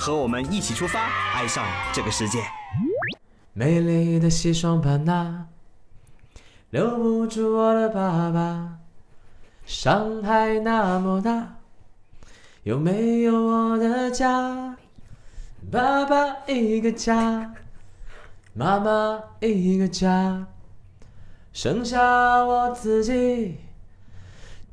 和我们一起出发，爱上这个世界。美丽的西双版纳，留不住我的爸爸。上海那么大，有没有我的家？爸爸一个家，妈妈一个家，剩下我自己，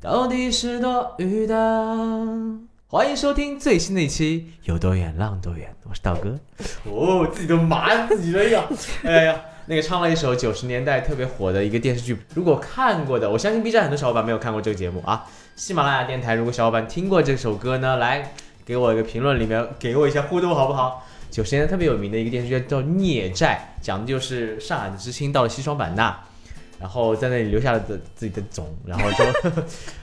到底是多余的。欢迎收听最新的一期《有多远浪多远》，我是道哥。哦，自己都麻自己了呀！哎呀，那个唱了一首九十年代特别火的一个电视剧，如果看过的，我相信 B 站很多小伙伴没有看过这个节目啊。喜马拉雅电台，如果小伙伴听过这首歌呢，来给我一个评论里面给我一下互动好不好？九十年代特别有名的一个电视剧叫《孽债》，讲的就是上海的知青到了西双版纳。然后在那里留下了自自己的种，然后就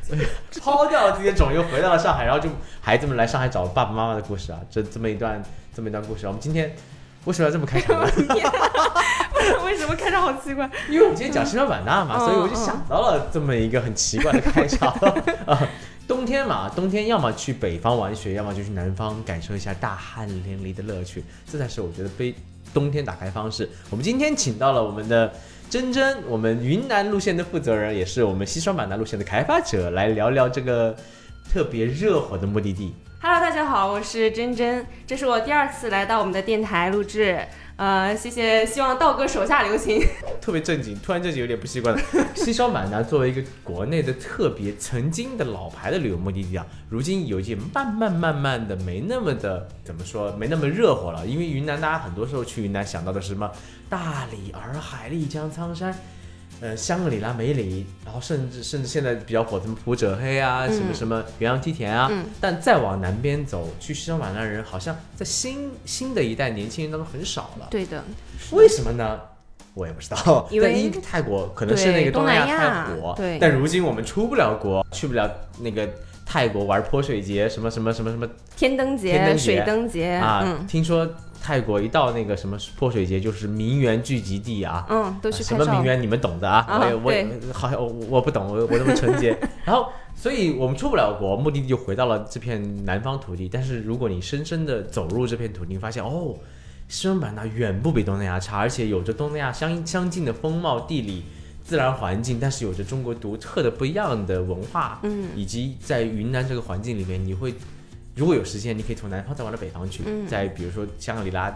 抛掉了自己的种，又回到了上海，然后就孩子们来上海找爸爸妈妈的故事啊，这这么一段这么一段故事。我们今天为什么要这么开场呢？为什么开场好奇怪？因为我们今天讲西双版纳嘛，所以我就想到了这么一个很奇怪的开场啊。冬天嘛，冬天要么去北方玩雪，要么就去南方感受一下大汗淋漓的乐趣，这才是我觉得被冬天打开方式。我们今天请到了我们的。真真，我们云南路线的负责人，也是我们西双版纳路线的开发者，来聊聊这个特别热火的目的地。Hello，大家好，我是真真，这是我第二次来到我们的电台录制。呃，谢谢，希望道哥手下留情。特别正经，突然正经有点不习惯了。西双版纳作为一个国内的特别曾经的老牌的旅游目的地啊，如今有些慢慢慢慢的没那么的怎么说，没那么热火了。因为云南大家很多时候去云南想到的是什么？大理、洱海、丽江、苍山。呃，香格里拉、梅里，然后甚至甚至现在比较火什么普者黑啊，什么什么元阳梯田啊，但再往南边走，去西双版纳人好像在新新的一代年轻人当中很少了。对的，为什么呢？我也不知道。因为泰国可能是那个东南亚太火，对。但如今我们出不了国，去不了那个泰国玩泼水节，什么什么什么什么天灯节、水灯节啊，听说。泰国一到那个什么泼水节，就是名媛聚集地啊，嗯，都是什么名媛，你们懂的啊。我也我好像我我不懂，我我那么纯洁。然后，所以我们出不了国，目的地就回到了这片南方土地。但是如果你深深的走入这片土地，发现哦，西双版纳远不比东南亚差，而且有着东南亚相 相近的风貌、地理、自然环境，但是有着中国独特的不一样的文化，嗯，以及在云南这个环境里面，你会。如果有时间，你可以从南方再往到北方去，再比如说香格里拉，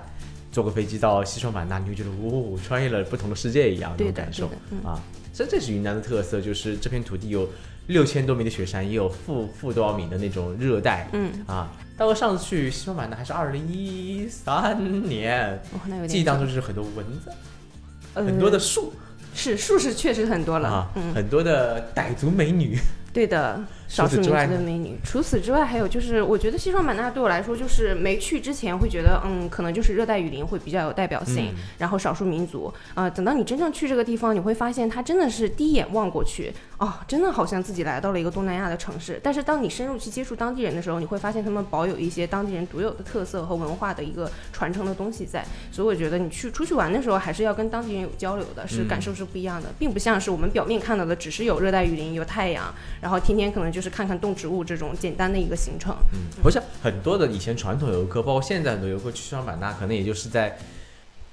坐个飞机到西双版纳，你会觉得哦，穿越了不同的世界一样那种感受啊！所以这是云南的特色，就是这片土地有六千多米的雪山，也有负负多少米的那种热带，嗯啊。大哥上次去西双版纳还是二零一三年，记忆当中就是很多蚊子，很多的树，是树是确实很多了啊，很多的傣族美女，对的。少数民族的美女。除此之外，还有就是，我觉得西双版纳对我来说，就是没去之前会觉得，嗯，可能就是热带雨林会比较有代表性，然后少数民族啊。等到你真正去这个地方，你会发现它真的是第一眼望过去，哦，真的好像自己来到了一个东南亚的城市。但是当你深入去接触当地人的时候，你会发现他们保有一些当地人独有的特色和文化的一个传承的东西在。所以我觉得你去出去玩的时候，还是要跟当地人有交流的，是感受是不一样的，并不像是我们表面看到的，只是有热带雨林、有太阳，然后天天可能就。就是看看动植物这种简单的一个行程，嗯，不是很多的以前传统游客，包括现在很多游客去西双版纳，可能也就是在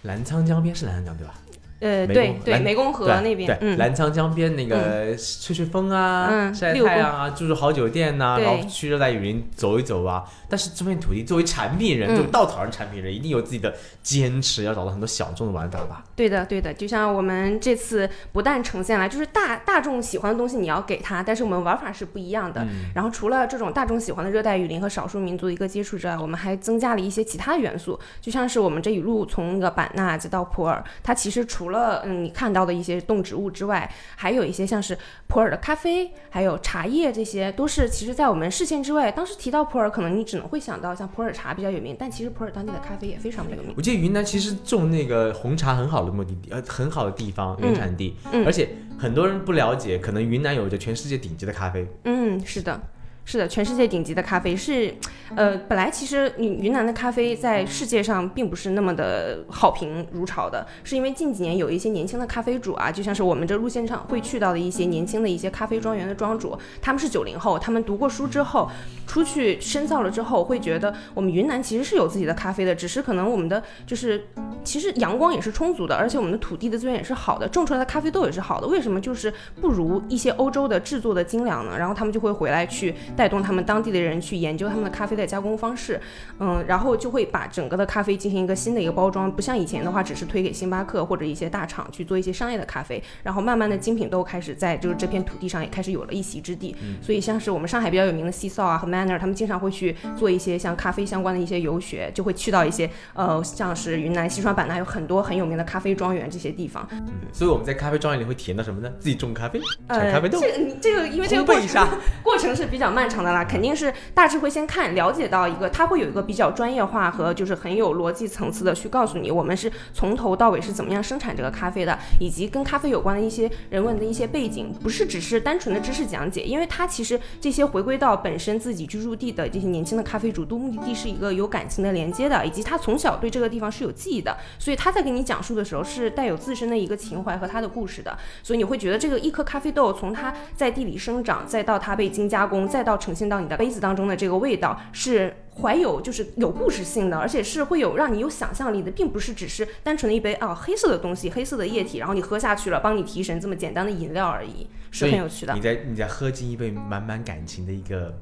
澜沧江边，是澜沧江对吧？呃，对对，湄公河那边，对，澜沧江边那个吹吹风啊，晒太阳啊，住住好酒店呐，然后去热带雨林走一走啊。但是这片土地作为产品人，就稻草人产品人，一定有自己的坚持，要找到很多小众的玩法吧。对的，对的，就像我们这次不但呈现了就是大大众喜欢的东西，你要给他，但是我们玩法是不一样的。然后除了这种大众喜欢的热带雨林和少数民族的一个接触之外，我们还增加了一些其他元素，就像是我们这一路从那个版纳再到普洱，它其实除除了嗯你看到的一些动植物之外，还有一些像是普洱的咖啡，还有茶叶，这些都是其实在我们视线之外。当时提到普洱，可能你只能会想到像普洱茶比较有名，但其实普洱当地的咖啡也非常的有名。我记得云南其实种那个红茶很好的目的地，呃，很好的地方原产地，而且很多人不了解，可能云南有着全世界顶级的咖啡。嗯，是的。是的，全世界顶级的咖啡是，呃，本来其实云云南的咖啡在世界上并不是那么的好评如潮的，是因为近几年有一些年轻的咖啡主啊，就像是我们这路线上会去到的一些年轻的一些咖啡庄园的庄主，他们是九零后，他们读过书之后出去深造了之后，会觉得我们云南其实是有自己的咖啡的，只是可能我们的就是其实阳光也是充足的，而且我们的土地的资源也是好的，种出来的咖啡豆也是好的，为什么就是不如一些欧洲的制作的精良呢？然后他们就会回来去。带动他们当地的人去研究他们的咖啡的加工方式，嗯，然后就会把整个的咖啡进行一个新的一个包装，不像以前的话，只是推给星巴克或者一些大厂去做一些商业的咖啡，然后慢慢的精品豆开始在就是这片土地上也开始有了一席之地。所以像是我们上海比较有名的西扫啊和 Manner，他们经常会去做一些像咖啡相关的一些游学，就会去到一些呃像是云南西双版纳有很多很有名的咖啡庄园这些地方。嗯，所以我们在咖啡庄园里会体验到什么呢？自己种咖啡，产咖啡豆。这个你这个因为这个 过程过程是比较漫长的啦，肯定是大致会先看了解到一个，他会有一个比较专业化和就是很有逻辑层次的去告诉你，我们是从头到尾是怎么样生产这个咖啡的，以及跟咖啡有关的一些人文的一些背景，不是只是单纯的知识讲解，因为他其实这些回归到本身自己居住地的这些年轻的咖啡主，都目的地是一个有感情的连接的，以及他从小对这个地方是有记忆的，所以他在给你讲述的时候是带有自身的一个情怀和他的故事的，所以你会觉得这个一颗咖啡豆从它在地里生长，再到它被精加工，再到呈现到你的杯子当中。的这个味道是怀有就是有故事性的，而且是会有让你有想象力的，并不是只是单纯的一杯啊黑色的东西，黑色的液体，然后你喝下去了，帮你提神这么简单的饮料而已，是很有趣的。你在你在喝进一杯满满感情的一个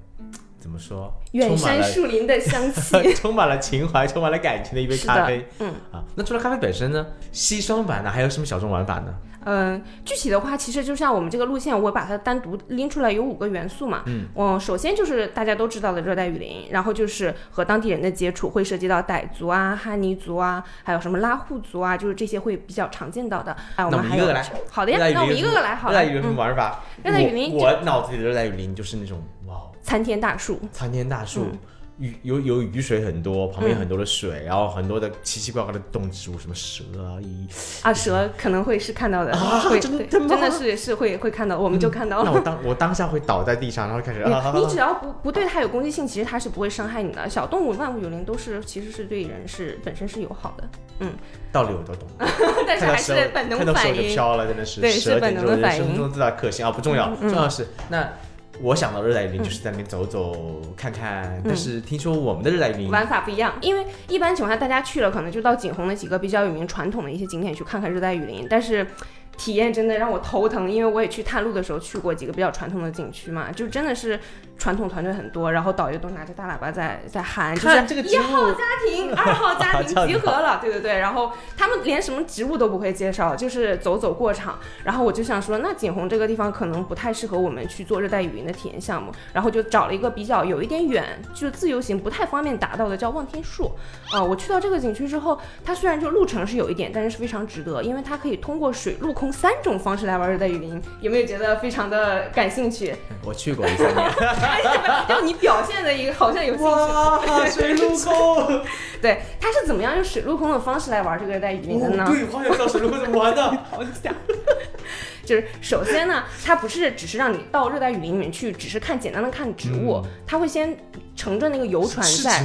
怎么说？远山树林的香气，充满了情怀，充满了感情的一杯咖啡。嗯啊，那除了咖啡本身呢？西双版纳还有什么小众玩法呢？嗯，具体的话，其实就像我们这个路线，我把它单独拎出来，有五个元素嘛。嗯，我首先就是大家都知道的热带雨林，然后就是和当地人的接触，会涉及到傣族啊、哈尼族啊，还有什么拉祜族啊，就是这些会比较常见到的。啊，我们还有好的呀，那我们一个个来好了。热带雨林玩法？热带雨林，我脑子里的热带雨林就是那种哇，参天大树，参天大树。雨有有雨水很多，旁边很多的水，然后很多的奇奇怪怪的动植物，什么蛇啊，啊蛇可能会是看到的，啊会真的真的是是会会看到，我们就看到了。那我当我当下会倒在地上，然后开始。啊你只要不不对它有攻击性，其实它是不会伤害你的。小动物万物有灵，都是其实是对人是本身是友好的。嗯，道理我都懂，但是还是本能反应。就飘了，真的是。对，是本能的反应。生中最大可信啊，不重要，重要是那。我想到热带雨林就是在那边走走看看，但是听说我们的热带雨林玩法不一样，因为一般情况下大家去了可能就到景洪的几个比较有名传统的一些景点去看看热带雨林，但是。体验真的让我头疼，因为我也去探路的时候去过几个比较传统的景区嘛，就真的是传统团队很多，然后导游都拿着大喇叭在在喊，就是一号家庭、二号家庭集合了，对对对，然后他们连什么植物都不会介绍，就是走走过场，然后我就想说，那景洪这个地方可能不太适合我们去做热带雨林的体验项目，然后就找了一个比较有一点远，就自由行不太方便达到的，叫望天树啊。我去到这个景区之后，它虽然就路程是有一点，但是是非常值得，因为它可以通过水陆空。用三种方式来玩热带雨林，有没有觉得非常的感兴趣？我去过一三年，要你表现的一个好像有兴趣。水陆空，对，它是怎么样用水陆空的方式来玩这个热带雨林的呢？对，好想知道水陆空怎么玩的。好想，就是首先呢，它不是只是让你到热带雨林里面去，只是看简单的看植物，它会先乘着那个游船在。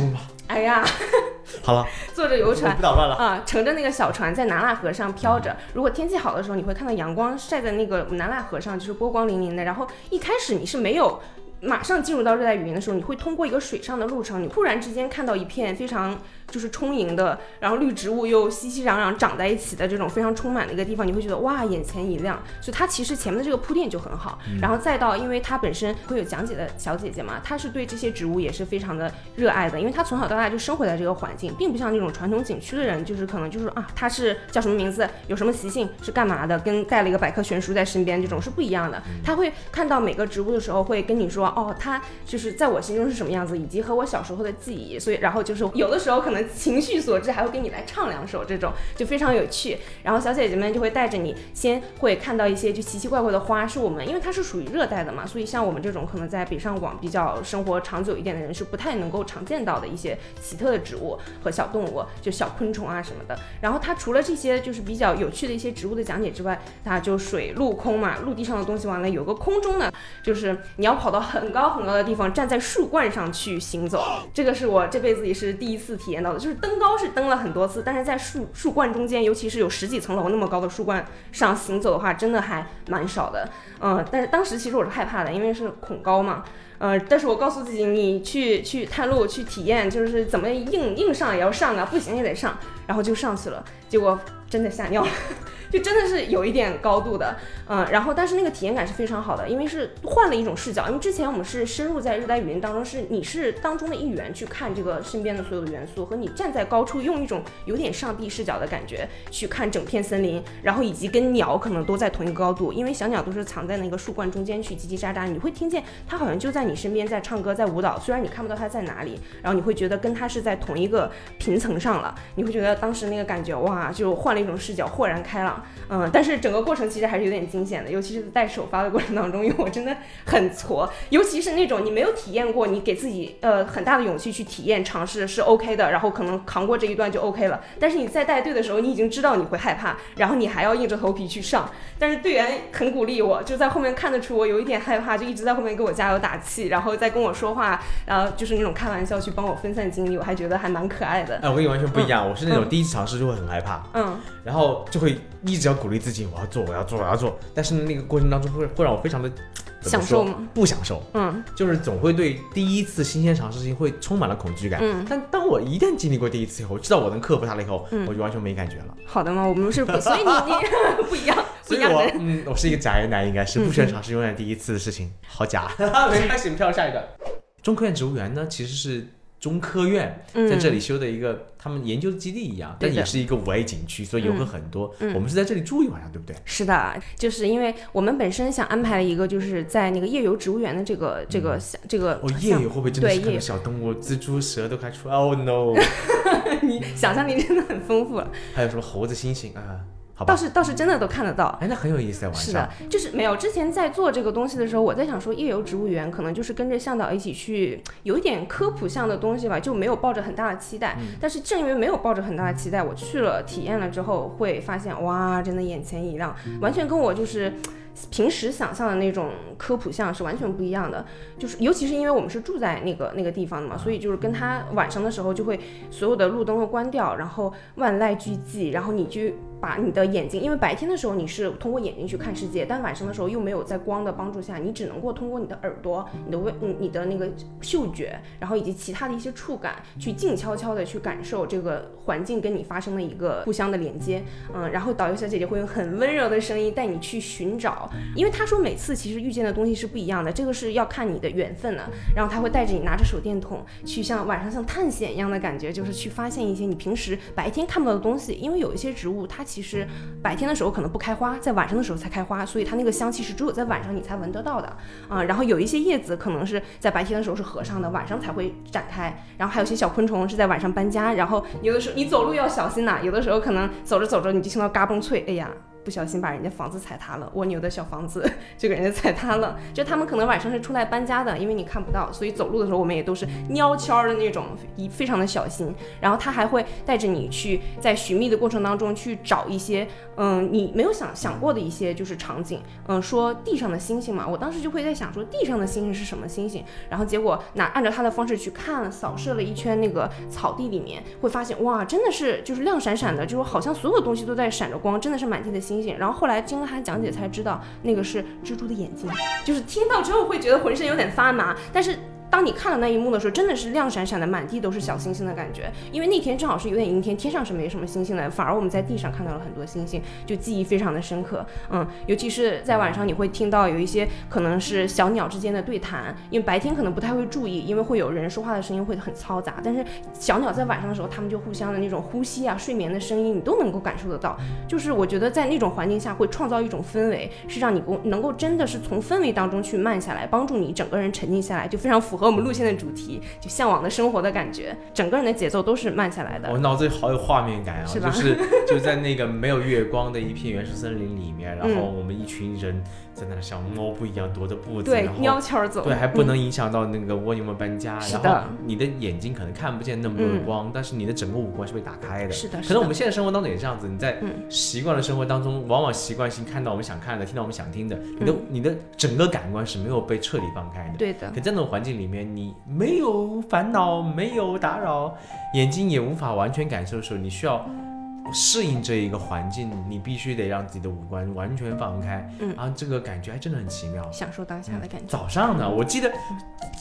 哎呀，好了，坐着游船不捣乱了啊，乘着那个小船在南腊河上飘着。如果天气好的时候，你会看到阳光晒在那个南腊河上，就是波光粼粼的。然后一开始你是没有马上进入到热带雨林的时候，你会通过一个水上的路程，你突然之间看到一片非常。就是充盈的，然后绿植物又熙熙攘攘长在一起的这种非常充满的一个地方，你会觉得哇，眼前一亮。所以它其实前面的这个铺垫就很好，然后再到，因为它本身会有讲解的小姐姐嘛，她是对这些植物也是非常的热爱的，因为她从小到大就生活在这个环境，并不像那种传统景区的人，就是可能就是啊，它是叫什么名字，有什么习性，是干嘛的，跟带了一个百科全书在身边这种是不一样的。她会看到每个植物的时候，会跟你说，哦，它就是在我心中是什么样子，以及和我小时候的记忆。所以，然后就是有的时候可能。能情绪所致，还会给你来唱两首，这种就非常有趣。然后小姐姐们就会带着你，先会看到一些就奇奇怪怪的花，是我们因为它是属于热带的嘛，所以像我们这种可能在北上广比较生活长久一点的人是不太能够常见到的一些奇特的植物和小动物，就小昆虫啊什么的。然后它除了这些就是比较有趣的一些植物的讲解之外，它就水陆空嘛，陆地上的东西完了有个空中的，就是你要跑到很很高很高的地方，站在树冠上去行走。这个是我这辈子也是第一次体验到的，就是登高是登了很多次，但是在树树冠中间，尤其是有十几层楼那么高的树冠上行走的话，真的还蛮少的。嗯，但是当时其实我是害怕的，因为是恐高嘛。呃，但是我告诉自己，你去去探路去体验，就是怎么硬硬上也要上啊，不行也得上，然后就上去了，结果真的吓尿了。就真的是有一点高度的，嗯，然后但是那个体验感是非常好的，因为是换了一种视角。因为之前我们是深入在热带雨林当中，是你是当中的一员去看这个身边的所有的元素，和你站在高处用一种有点上帝视角的感觉去看整片森林，然后以及跟鸟可能都在同一个高度，因为小鸟都是藏在那个树冠中间去叽叽喳喳，你会听见它好像就在你身边在唱歌在舞蹈，虽然你看不到它在哪里，然后你会觉得跟它是在同一个平层上了，你会觉得当时那个感觉哇，就换了一种视角，豁然开朗。嗯，但是整个过程其实还是有点惊险的，尤其是在首发的过程当中，因为我真的很挫，尤其是那种你没有体验过，你给自己呃很大的勇气去体验尝试是 OK 的，然后可能扛过这一段就 OK 了。但是你在带队的时候，你已经知道你会害怕，然后你还要硬着头皮去上。但是队员很鼓励我，就在后面看得出我有一点害怕，就一直在后面给我加油打气，然后再跟我说话，然后就是那种开玩笑去帮我分散精力，我还觉得还蛮可爱的。哎，我跟你完全不一样，我是那种 第一次尝试就会很害怕，嗯，然后就会一直要鼓励自己，我要做，我要做，我要做。但是那个过程当中会会让我非常的享受吗？不享受，嗯，就是总会对第一次新鲜尝试性会充满了恐惧感。嗯，但当我一旦经历过第一次以后，知道我能克服它了以后，我就完全没感觉了。好的吗？我们是，所以你你 不一样，所以我嗯，我是一个假人男，应该是不喜欢尝试永远第一次的事情，好假。没关系，我们跳下一个。中科院植物园呢，其实是。中科院在这里修的一个他们研究的基地一样，但也是一个五 A 景区，所以游客很多。我们是在这里住一晚上，对不对？是的，就是因为我们本身想安排了一个，就是在那个夜游植物园的这个这个这个。哦，夜游会不会真的是看到小动物，蜘蛛蛇都开出来？Oh no！你想象力真的很丰富。还有什么猴子、猩猩啊？倒是倒是真的都看得到，哎，那很有意思啊！晚上是的，就是没有之前在做这个东西的时候，我在想说夜游植物园可能就是跟着向导一起去，有一点科普向的东西吧，就没有抱着很大的期待。但是正因为没有抱着很大的期待，我去了体验了之后，会发现哇，真的眼前一亮，完全跟我就是。平时想象的那种科普像是完全不一样的，就是尤其是因为我们是住在那个那个地方的嘛，所以就是跟他晚上的时候就会所有的路灯会关掉，然后万籁俱寂，然后你就把你的眼睛，因为白天的时候你是通过眼睛去看世界，但晚上的时候又没有在光的帮助下，你只能够通过你的耳朵、你的味、你的那个嗅觉，然后以及其他的一些触感，去静悄悄的去感受这个环境跟你发生的一个互相的连接。嗯，然后导游小姐姐会用很温柔的声音带你去寻找。因为她说每次其实遇见的东西是不一样的，这个是要看你的缘分的。然后她会带着你拿着手电筒去像晚上像探险一样的感觉，就是去发现一些你平时白天看不到的东西。因为有一些植物它其实白天的时候可能不开花，在晚上的时候才开花，所以它那个香气是只有在晚上你才闻得到的啊。然后有一些叶子可能是在白天的时候是合上的，晚上才会展开。然后还有些小昆虫是在晚上搬家，然后有的时候你走路要小心呐，有的时候可能走着走着你就听到嘎嘣脆，哎呀。不小心把人家房子踩塌了，蜗牛的小房子 就给人家踩塌了。就他们可能晚上是出来搬家的，因为你看不到，所以走路的时候我们也都是蔫悄的那种，一非常的小心。然后他还会带着你去在寻觅的过程当中去找一些，嗯，你没有想想过的一些就是场景。嗯，说地上的星星嘛，我当时就会在想说地上的星星是什么星星。然后结果拿按照他的方式去看，扫射了一圈那个草地里面，会发现哇，真的是就是亮闪闪的，就是好像所有东西都在闪着光，真的是满天的星星星。然后后来经过他讲解才知道，那个是蜘蛛的眼睛，就是听到之后会觉得浑身有点发麻，但是。当你看了那一幕的时候，真的是亮闪闪的，满地都是小星星的感觉。因为那天正好是有点阴天，天上是没什么星星的，反而我们在地上看到了很多星星，就记忆非常的深刻。嗯，尤其是在晚上，你会听到有一些可能是小鸟之间的对谈，因为白天可能不太会注意，因为会有人说话的声音会很嘈杂。但是小鸟在晚上的时候，它们就互相的那种呼吸啊、睡眠的声音，你都能够感受得到。就是我觉得在那种环境下会创造一种氛围，是让你能够真的是从氛围当中去慢下来，帮助你整个人沉静下来，就非常符合。我们路线的主题，就向往的生活的感觉，整个人的节奏都是慢下来的。我脑子里好有画面感啊，是就是 就在那个没有月光的一片原始森林里面，然后我们一群人。在那像猫步一样踱着步子，对，悄悄走，对，还不能影响到那个蜗牛们搬家。然后你的眼睛可能看不见那么多的光，但是你的整个五官是被打开的。是的，可能我们现在生活当中也这样子，你在习惯的生活当中，往往习惯性看到我们想看的，听到我们想听的，你的你的整个感官是没有被彻底放开的。对的。可在那种环境里面，你没有烦恼，没有打扰，眼睛也无法完全感受的时候，你需要。适应这一个环境，你必须得让自己的五官完全放开，嗯，然后这个感觉还真的很奇妙，享受当下的感觉。早上呢，我记得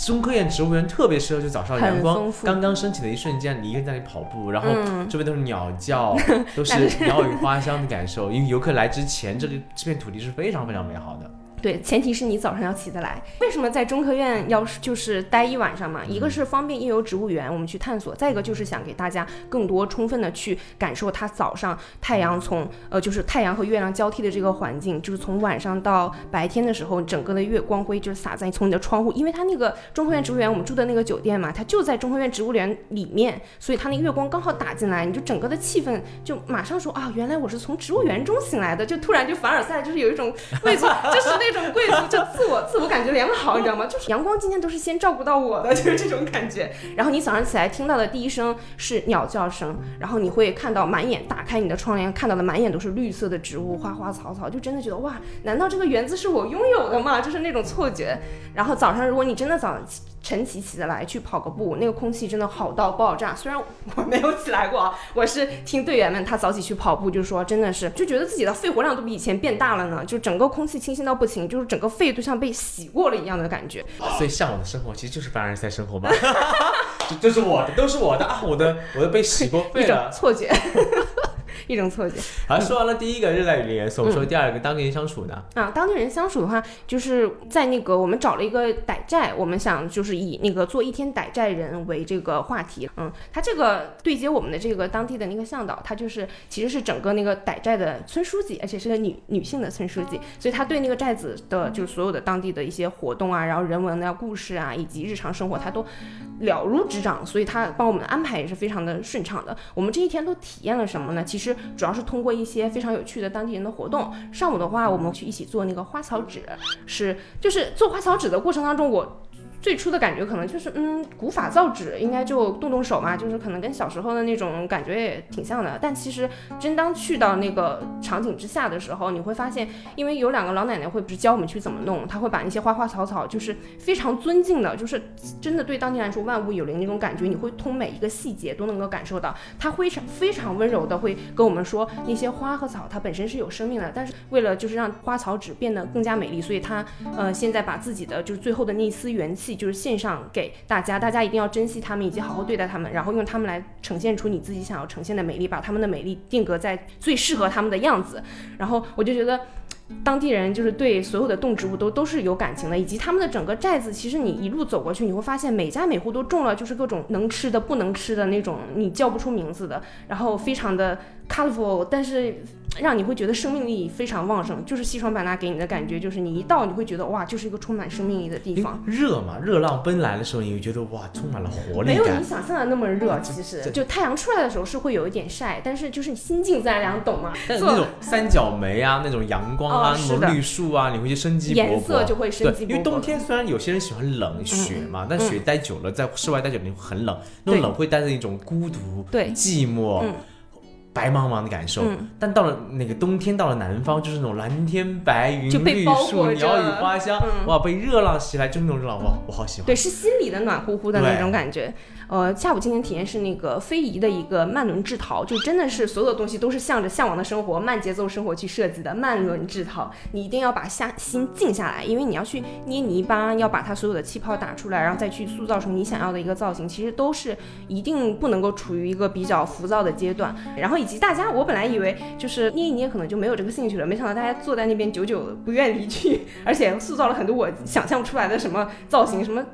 中科院植物园特别适合，就早上阳光刚刚升起的一瞬间，你一个人在那里跑步，然后周围都是鸟叫，都是 鸟语花香的感受。因为游客来之前，这个这片土地是非常非常美好的。对，前提是你早上要起得来。为什么在中科院要就是待一晚上嘛？一个是方便夜游植物园，我们去探索；再一个就是想给大家更多充分的去感受它早上太阳从呃就是太阳和月亮交替的这个环境，就是从晚上到白天的时候，整个的月光辉就是洒在从你的窗户，因为它那个中科院植物园我们住的那个酒店嘛，它就在中科院植物园里面，所以它那个月光刚好打进来，你就整个的气氛就马上说啊，原来我是从植物园中醒来的，就突然就凡尔赛，就是有一种 贵族，就是那。这种贵族就自我 自我感觉良好，你知道吗？就是阳光今天都是先照顾到我的，就是这种感觉。然后你早上起来听到的第一声是鸟叫声，然后你会看到满眼打开你的窗帘，看到的满眼都是绿色的植物，花花草草，就真的觉得哇，难道这个园子是我拥有的吗？就是那种错觉。然后早上如果你真的早。晨起起得来去跑个步，那个空气真的好到爆炸。虽然我没有起来过啊，我是听队员们他早起去跑步，就说真的是就觉得自己的肺活量都比以前变大了呢，就整个空气清新到不行，就是整个肺都像被洗过了一样的感觉。所以向往的生活其实就是凡尔赛生活吧，这是我的，都是我的啊，我的我的被洗过 肺了，错觉。一种错觉。好，说完了第一个热带雨林元素，我们说第二个当地人相处呢？啊，当地人相处的话，就是在那个我们找了一个傣寨，我们想就是以那个做一天傣寨人为这个话题。嗯，他这个对接我们的这个当地的那个向导，他就是其实是整个那个傣寨的村书记，而且是个女女性的村书记，所以他对那个寨子的就是所有的当地的一些活动啊，然后人文的故事啊，以及日常生活，他都了如指掌，所以他帮我们安排也是非常的顺畅的。我们这一天都体验了什么呢？其实。主要是通过一些非常有趣的当地人的活动。上午的话，我们去一起做那个花草纸，是就是做花草纸的过程当中，我。最初的感觉可能就是，嗯，古法造纸应该就动动手嘛，就是可能跟小时候的那种感觉也挺像的。但其实真当去到那个场景之下的时候，你会发现，因为有两个老奶奶会不是教我们去怎么弄，她会把那些花花草草，就是非常尊敬的，就是真的对当地来说万物有灵那种感觉，你会通每一个细节都能够感受到。她非常非常温柔的会跟我们说，那些花和草它本身是有生命的，但是为了就是让花草纸变得更加美丽，所以她呃现在把自己的就是最后的那一丝元气。就是献上给大家，大家一定要珍惜他们，以及好好对待他们，然后用他们来呈现出你自己想要呈现的美丽，把他们的美丽定格在最适合他们的样子。然后我就觉得，当地人就是对所有的动植物都都是有感情的，以及他们的整个寨子，其实你一路走过去，你会发现每家每户都种了就是各种能吃的、不能吃的那种，你叫不出名字的，然后非常的 colorful，但是。让你会觉得生命力非常旺盛，就是西双版纳给你的感觉，就是你一到你会觉得哇，就是一个充满生命力的地方。热嘛，热浪奔来的时候，你会觉得哇，充满了活力。没有你想象的那么热，其实就太阳出来的时候是会有一点晒，但是就是你心静自然凉，懂吗？那种三角梅啊，那种阳光啊，那种绿树啊，你会生机勃勃。颜色就会生机勃勃。因为冬天虽然有些人喜欢冷雪嘛，但雪待久了，在室外待久了你会很冷，那种冷会带着一种孤独、对寂寞。白茫茫的感受，但到了那个冬天，到了南方，就是那种蓝天白云、绿树、鸟语花香，哇，被热浪袭来，就那种热浪，哇，我好喜欢。对，是心里的暖乎乎的那种感觉。呃，下午进行体验是那个非遗的一个慢轮制陶，就真的是所有的东西都是向着向往的生活、慢节奏生活去设计的慢轮制陶。你一定要把下心静下来，因为你要去捏泥巴，要把它所有的气泡打出来，然后再去塑造成你想要的一个造型，其实都是一定不能够处于一个比较浮躁的阶段。然后以及大家，我本来以为就是捏一捏可能就没有这个兴趣了，没想到大家坐在那边久久不愿离去，而且塑造了很多我想象不出来的什么造型，什么。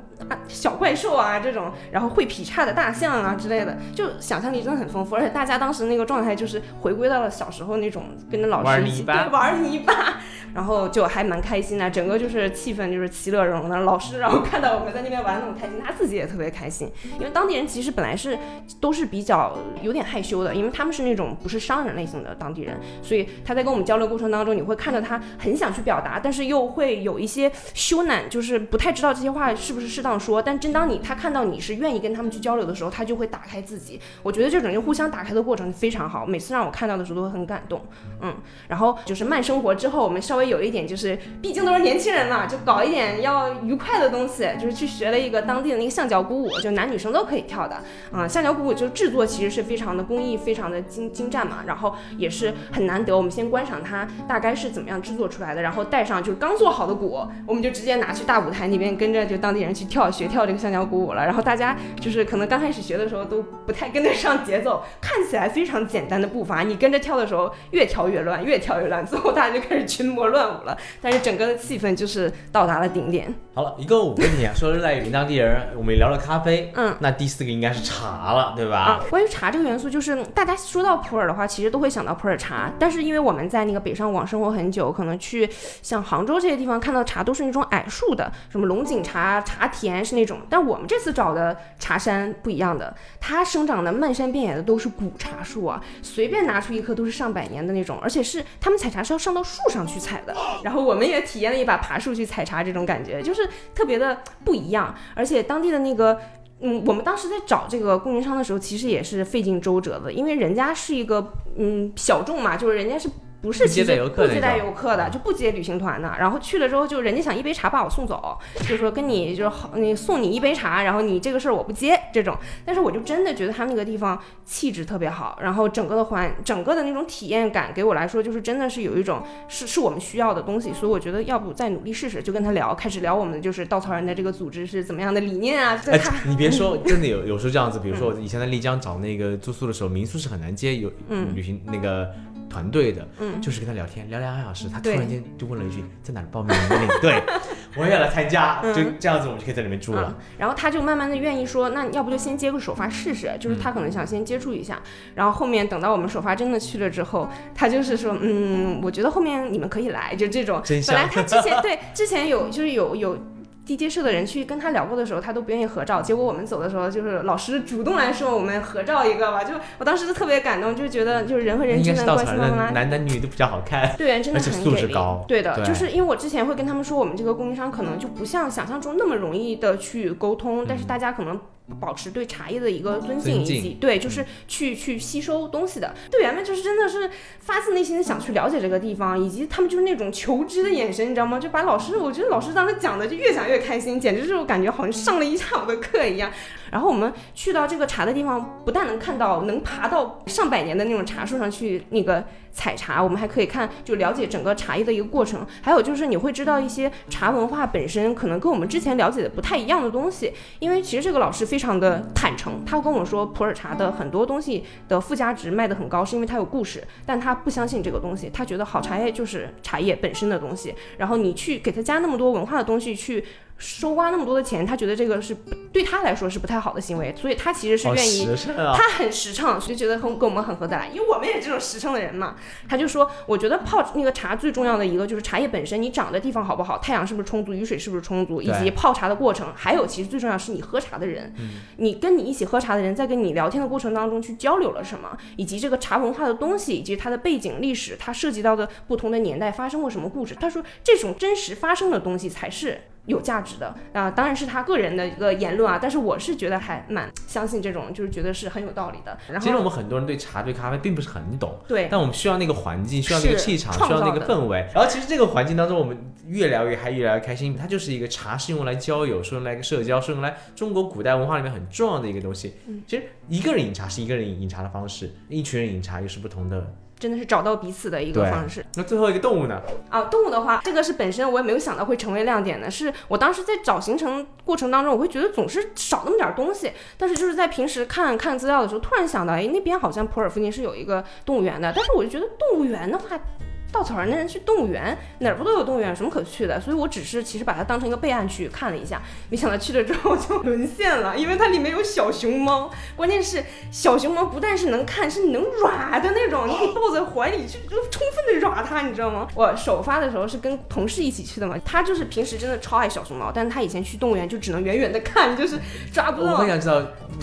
小怪兽啊，这种，然后会劈叉的大象啊之类的，就想象力真的很丰富，而且大家当时那个状态就是回归到了小时候那种跟着老师玩泥巴，玩泥巴，然后就还蛮开心的，整个就是气氛就是其乐融融的。老师然后看到我们在那边玩那么开心，他自己也特别开心，因为当地人其实本来是都是比较有点害羞的，因为他们是那种不是商人类型的当地人，所以他在跟我们交流过程当中，你会看到他很想去表达，但是又会有一些羞赧，就是不太知道这些话是不是适当说。但真当你他看到你是愿意跟他们去交流的时候，他就会打开自己。我觉得这种就互相打开的过程非常好，每次让我看到的时候都会很感动。嗯，然后就是慢生活之后，我们稍微有一点就是，毕竟都是年轻人嘛，就搞一点要愉快的东西，就是去学了一个当地的那个橡胶鼓舞，就男女生都可以跳的。啊，橡胶鼓舞就制作其实是非常的工艺非常的精精湛嘛，然后也是很难得。我们先观赏它大概是怎么样制作出来的，然后带上就是刚做好的鼓，我们就直接拿去大舞台那边跟着就当地人去学跳这个橡胶鼓舞了。然后大家就是可能刚开始学的时候都不太跟得上节奏，看起来非常简单的步伐，你跟着跳的时候越跳越乱，越跳越乱，最后大家就开始群魔乱舞了。但是整个的气氛就是到达了顶点。好了，一共五个题啊，说热带雨林当地人，我们也聊了咖啡，嗯，那第四个应该是茶了，对吧？啊，关于茶这个元素，就是大家说到普洱的话，其实都会想到普洱茶，但是因为我们在那个北上广生活很久，可能去像杭州这些地方看到茶都是那种矮树的，什么龙井茶、茶田是那种，但我们这次找的茶山不一样的，它生长的漫山遍野的都是古茶树啊，随便拿出一棵都是上百年的那种，而且是他们采茶是要上到树上去采的，然后我们也体验了一把爬树去采茶这种感觉，就是。特别的不一样，而且当地的那个，嗯，我们当时在找这个供应商的时候，其实也是费尽周折的，因为人家是一个嗯小众嘛，就是人家是。不是其实不接待游客的，就不接旅行团的。然后去了之后，就人家想一杯茶把我送走，就说跟你就是好，你送你一杯茶，然后你这个事儿我不接这种。但是我就真的觉得他们那个地方气质特别好，然后整个的环，整个的那种体验感给我来说，就是真的是有一种是是我们需要的东西。所以我觉得要不再努力试试，就跟他聊，开始聊我们就是稻草人的这个组织是怎么样的理念啊。哎，你别说，真的有有时候这样子，比如说我以前在丽江找那个住宿的时候，民宿是很难接有旅行那个。团队的，嗯，就是跟他聊天，聊两个小时，他突然间就问了一句，在哪报名领队？我也要来参加，就这样子，我们就可以在里面住了。然后他就慢慢的愿意说，那要不就先接个首发试试，就是他可能想先接触一下。然后后面等到我们首发真的去了之后，他就是说，嗯，我觉得后面你们可以来，就这种。本来他之前对之前有就是有有。地接社的人去跟他聊过的时候，他都不愿意合照。结果我们走的时候，就是老师主动来说我们合照一个吧。就我当时就特别感动，就觉得就是人和人之间的关系慢慢男男女都比较好看，对，真的很素质高。对的，就是因为我之前会跟他们说，我们这个供应商可能就不像想象中那么容易的去沟通，但是大家可能。保持对茶叶的一个尊敬，以及对，就是去去吸收东西的队员们，就是真的是发自内心的想去了解这个地方，以及他们就是那种求知的眼神，你知道吗？就把老师，我觉得老师当时讲的就越讲越开心，简直是我感觉好像上了一下午的课一样。然后我们去到这个茶的地方，不但能看到能爬到上百年的那种茶树上去那个采茶，我们还可以看就了解整个茶叶的一个过程。还有就是你会知道一些茶文化本身可能跟我们之前了解的不太一样的东西。因为其实这个老师非常的坦诚，他跟我说普洱茶的很多东西的附加值卖的很高，是因为它有故事。但他不相信这个东西，他觉得好茶叶就是茶叶本身的东西。然后你去给他加那么多文化的东西去。收刮那么多的钱，他觉得这个是对他来说是不太好的行为，所以他其实是愿意，他很实诚，所以觉得很跟我们很合得来，因为我们也这种实诚的人嘛。他就说，我觉得泡那个茶最重要的一个就是茶叶本身，你长的地方好不好，太阳是不是充足，雨水是不是充足，以及泡茶的过程，还有其实最重要是你喝茶的人，你跟你一起喝茶的人在跟你聊天的过程当中去交流了什么，以及这个茶文化的东西，以及它的背景历史，它涉及到的不同的年代发生过什么故事。他说，这种真实发生的东西才是。有价值的啊，当然是他个人的一个言论啊，但是我是觉得还蛮相信这种，就是觉得是很有道理的。然后，其实我们很多人对茶、对咖啡并不是很懂，对，但我们需要那个环境，需要那个气场，需要那个氛围。然后，其实这个环境当中，我们越聊越嗨，越聊越开心。它就是一个茶，是用来交友，是用来社交，是用来中国古代文化里面很重要的一个东西。其实一个人饮茶是一个人饮茶的方式，一群人饮茶又是不同的。真的是找到彼此的一个方式。那最后一个动物呢？啊，动物的话，这个是本身我也没有想到会成为亮点的。是我当时在找行程过程当中，我会觉得总是少那么点东西。但是就是在平时看看资料的时候，突然想到，哎，那边好像普洱附近是有一个动物园的。但是我就觉得动物园的话。稻草人的人去动物园，哪儿不都有动物园，有什么可去的？所以我只是其实把它当成一个备案去看了一下，没想到去了之后就 沦陷了，因为它里面有小熊猫，关键是小熊猫不但是能看，是你能软的那种，你可以抱在怀里去，就充分的软它，你知道吗？我首发的时候是跟同事一起去的嘛，他就是平时真的超爱小熊猫，但是他以前去动物园就只能远远的看，就是抓不到。我很想知道，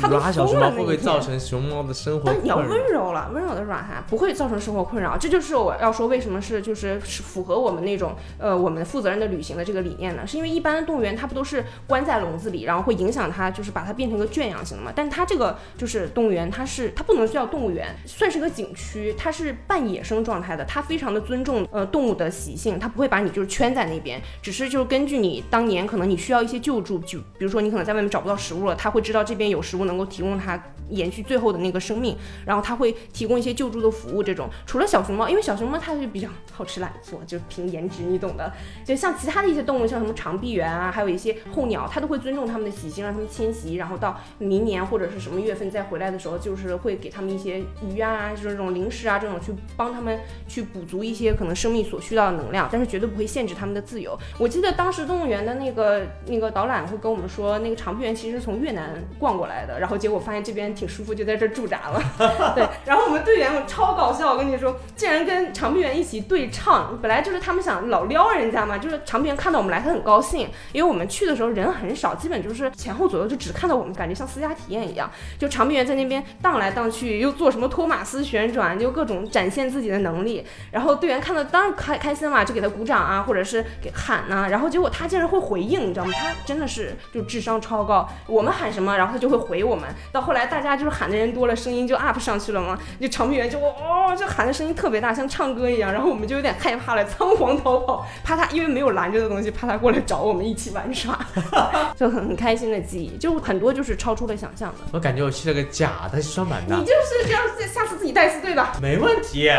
抓小熊猫会不会造成熊猫的生活？但你要温柔了，温柔的软它，不会造成生活困扰。这就是我要说为什么是就是符合我们那种呃我们负责任的旅行的这个理念呢？是因为一般的动物园它不都是关在笼子里，然后会影响它，就是把它变成个圈养型的嘛？但它这个就是动物园，它是它不能叫动物园，算是个景区，它是半野生状态的，它非常的尊重呃动物的习性，它不会把你就是圈在那边，只是就是根据你当年可能你需要一些救助，就比如说你可能在外面找不到食物了，它会知道这边有食物能够提供它延续最后的那个生命，然后它会提供一些救助的服务。这种除了小熊猫，因为小熊猫它就比较好吃懒做，就凭颜值你懂的。就像其他的一些动物，像什么长臂猿啊，还有一些候鸟，它都会尊重它们的习性，让它们迁徙，然后到明年或者是什么月份再回来的时候，就是会给它们一些鱼啊，就是这种零食啊，这种去帮它们去补足一些可能生命所需要的能量，但是绝对不会限制它们的自由。我记得当时动物园的那个那个导览会跟我们说，那个长臂猿其实从越南逛过来的，然后结果发现这边挺舒服，就在这驻扎了。对，然后我们队员超搞笑，我跟你说，竟然跟长臂猿一起对唱，本来就是他们想老撩人家嘛，就是长臂猿看到我们来，他很高兴，因为我们去的时候人很少，基本就是前后左右就只看到我们，感觉像私家体验一样，就长臂猿在那边荡来荡去，又做什么托马斯旋转，就各种展现自己的能力，然后队员看到当然开开心嘛，就给他鼓掌啊，或者是给喊呐，然后结果他竟然会回应，你知道吗？他真的是就智商超高，我们喊什么，然后他就会回我们。到后来大家就是喊的人多了，声音就 up 上去了嘛，就长臂猿就哦，就喊的声音特别大，像唱歌一样，然后我们就有点害怕了，仓皇逃跑，怕他因为没有拦着的东西，怕他过来找我们一起玩耍，就很很开心的记忆，就很多就是超出了想象的。我感觉我去了个假的西双板的，你就是这样，下次自己带一次队吧。没问题，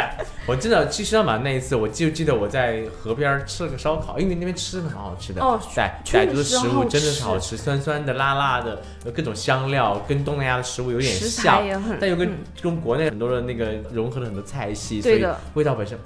我记得去西双版纳那一次，我记不记得我在河边吃了个烧烤，因为那边吃的很好吃的哦，傣傣族的食物真的是好吃，酸酸的、辣辣的，各种香料跟东南亚的食物有点像，但又跟跟国内很多的那个融合了很多菜系，所以味道本身。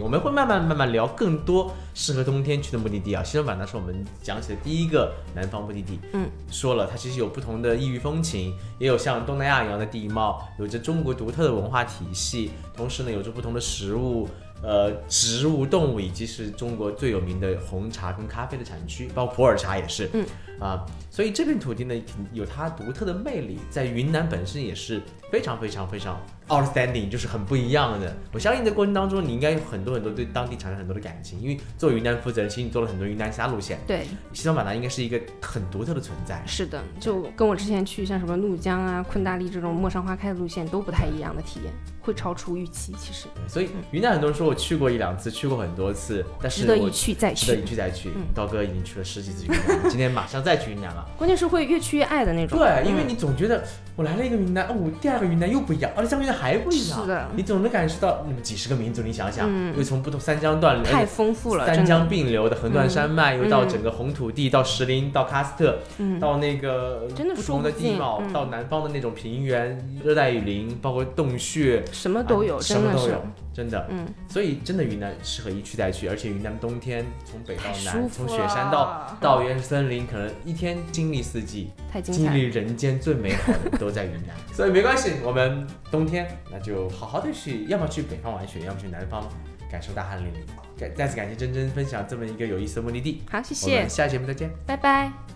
我们会慢慢慢慢聊更多适合冬天去的目的地啊。西双版纳是我们讲起的第一个南方目的地。嗯，说了，它其实有不同的异域风情，也有像东南亚一样的地貌，有着中国独特的文化体系，同时呢，有着不同的食物。呃，植物、动物以及是中国最有名的红茶跟咖啡的产区，包括普洱茶也是。嗯啊，所以这片土地呢，有它独特的魅力，在云南本身也是非常非常非常 outstanding，就是很不一样的。我相信在过程当中，你应该有很多很多对当地产生很多的感情，因为做云南负责人，其实你做了很多云南其他路线。对，西双版纳应该是一个很独特的存在。是的，就跟我之前去像什么怒江啊、昆大丽这种陌上花开的路线都不太一样的体验，会超出预期。其实，所以云南很多人说我去过一两次，去过很多次，但是值得一去再去，值得一去再去。刀哥已经去了十几次云南，今天马上再去云南了。关键是会越去越爱的那种。对，因为你总觉得我来了一个云南，哦，第二个云南又不一样，而且三个云南还不一样。是的，你总能感受到那么几十个民族，你想想，又从不同三江断太丰富了，三江并流的横断山脉，又到整个红土地，到石林，到喀斯特，到那个不同的地貌，到南方的那种平原、热带雨林，包括洞穴，什么都有，什么都有。真的，嗯，所以真的云南适合一去再去，而且云南冬天从北到南，从雪山到到原始森林，可能一天经历四季，经历人间最美好的都在云南。所以没关系，我们冬天那就好好的去，要么去北方玩雪，要么去南方感受大汗淋漓。感再次感谢珍珍分享这么一个有意思的目的地。好，谢谢，我们下期节目再见，拜拜。